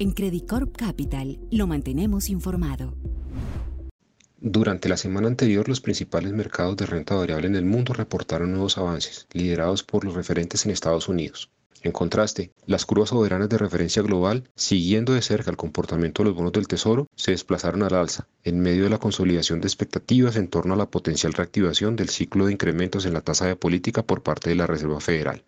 En Credit Corp Capital lo mantenemos informado. Durante la semana anterior, los principales mercados de renta variable en el mundo reportaron nuevos avances, liderados por los referentes en Estados Unidos. En contraste, las curvas soberanas de referencia global, siguiendo de cerca el comportamiento de los bonos del Tesoro, se desplazaron al alza, en medio de la consolidación de expectativas en torno a la potencial reactivación del ciclo de incrementos en la tasa de política por parte de la Reserva Federal.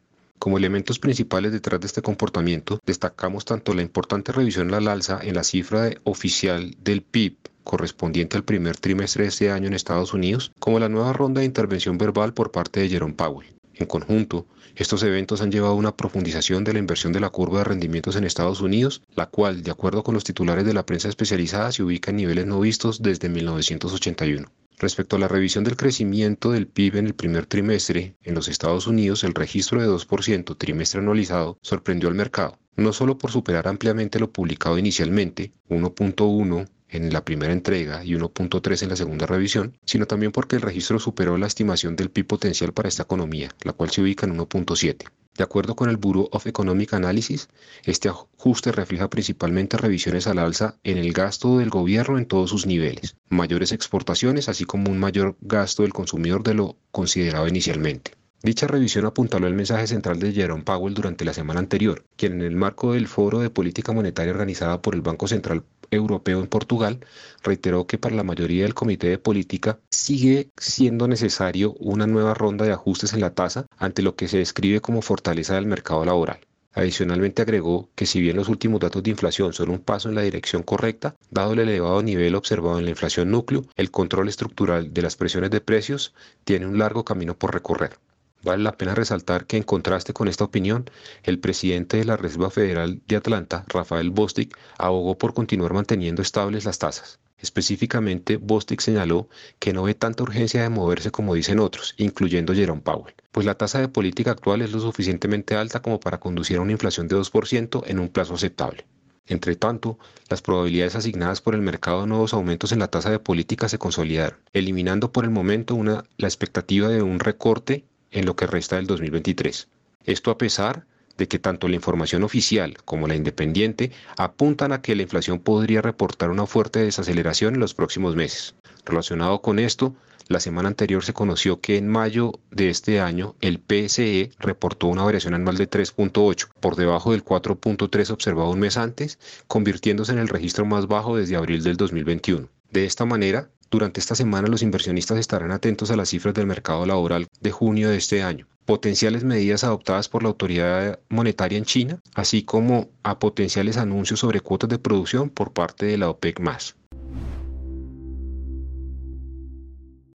Como elementos principales detrás de este comportamiento, destacamos tanto la importante revisión al alza en la cifra oficial del PIB correspondiente al primer trimestre de este año en Estados Unidos, como la nueva ronda de intervención verbal por parte de Jerome Powell. En conjunto, estos eventos han llevado a una profundización de la inversión de la curva de rendimientos en Estados Unidos, la cual, de acuerdo con los titulares de la prensa especializada, se ubica en niveles no vistos desde 1981. Respecto a la revisión del crecimiento del PIB en el primer trimestre, en los Estados Unidos el registro de 2% trimestre anualizado sorprendió al mercado, no solo por superar ampliamente lo publicado inicialmente, 1.1 en la primera entrega y 1.3 en la segunda revisión, sino también porque el registro superó la estimación del PIB potencial para esta economía, la cual se ubica en 1.7. De acuerdo con el Bureau of Economic Analysis, este ajuste refleja principalmente revisiones al alza en el gasto del gobierno en todos sus niveles, mayores exportaciones, así como un mayor gasto del consumidor de lo considerado inicialmente. Dicha revisión apuntaló el mensaje central de Jerome Powell durante la semana anterior, quien en el marco del Foro de Política Monetaria organizada por el Banco Central Europeo en Portugal, reiteró que para la mayoría del Comité de Política sigue siendo necesario una nueva ronda de ajustes en la tasa ante lo que se describe como fortaleza del mercado laboral. Adicionalmente agregó que si bien los últimos datos de inflación son un paso en la dirección correcta, dado el elevado nivel observado en la inflación núcleo, el control estructural de las presiones de precios tiene un largo camino por recorrer. Vale la pena resaltar que en contraste con esta opinión, el presidente de la Reserva Federal de Atlanta, Rafael Bostic, abogó por continuar manteniendo estables las tasas. Específicamente, Bostic señaló que no ve tanta urgencia de moverse como dicen otros, incluyendo Jerome Powell, pues la tasa de política actual es lo suficientemente alta como para conducir a una inflación de 2% en un plazo aceptable. Entre tanto, las probabilidades asignadas por el mercado de nuevos aumentos en la tasa de política se consolidaron, eliminando por el momento una, la expectativa de un recorte en lo que resta del 2023. Esto a pesar de que tanto la información oficial como la independiente apuntan a que la inflación podría reportar una fuerte desaceleración en los próximos meses. Relacionado con esto, la semana anterior se conoció que en mayo de este año el PSE reportó una variación anual de 3.8, por debajo del 4.3 observado un mes antes, convirtiéndose en el registro más bajo desde abril del 2021. De esta manera, durante esta semana los inversionistas estarán atentos a las cifras del mercado laboral de junio de este año, potenciales medidas adoptadas por la autoridad monetaria en China, así como a potenciales anuncios sobre cuotas de producción por parte de la OPEC+.